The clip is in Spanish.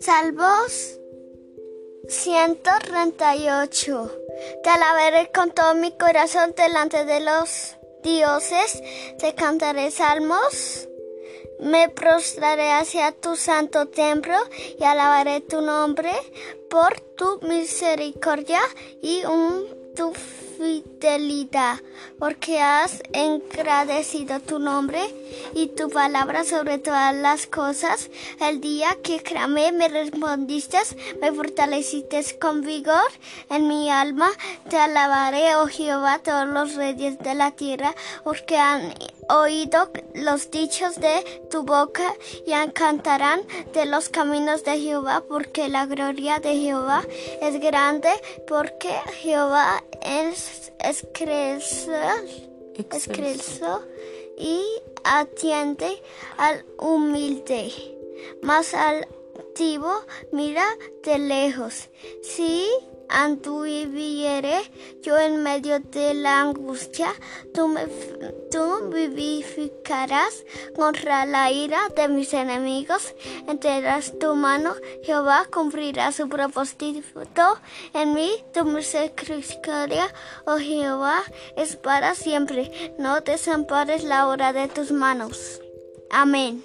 Salvos 138. Te alabaré con todo mi corazón delante de los dioses. Te cantaré salmos. Me prostraré hacia tu santo templo y alabaré tu nombre por tu misericordia y un, tu fidelidad, porque has engrandecido tu nombre y tu palabra sobre todas las cosas. El día que clamé me respondiste, me fortaleciste con vigor en mi alma. Te alabaré, oh Jehová, todos los reyes de la tierra, porque han oído los dichos de tu boca y cantarán de los caminos de Jehová, porque la gloria de Jehová es grande, porque Jehová es excelso y atiende al humilde, más mira de lejos. Si anduviere yo en medio de la angustia, tú me tú vivificarás contra la ira de mis enemigos, enterras tu mano, Jehová cumplirá su propósito en mí, tu misericordia, oh Jehová, es para siempre, no desampares la obra de tus manos. Amén.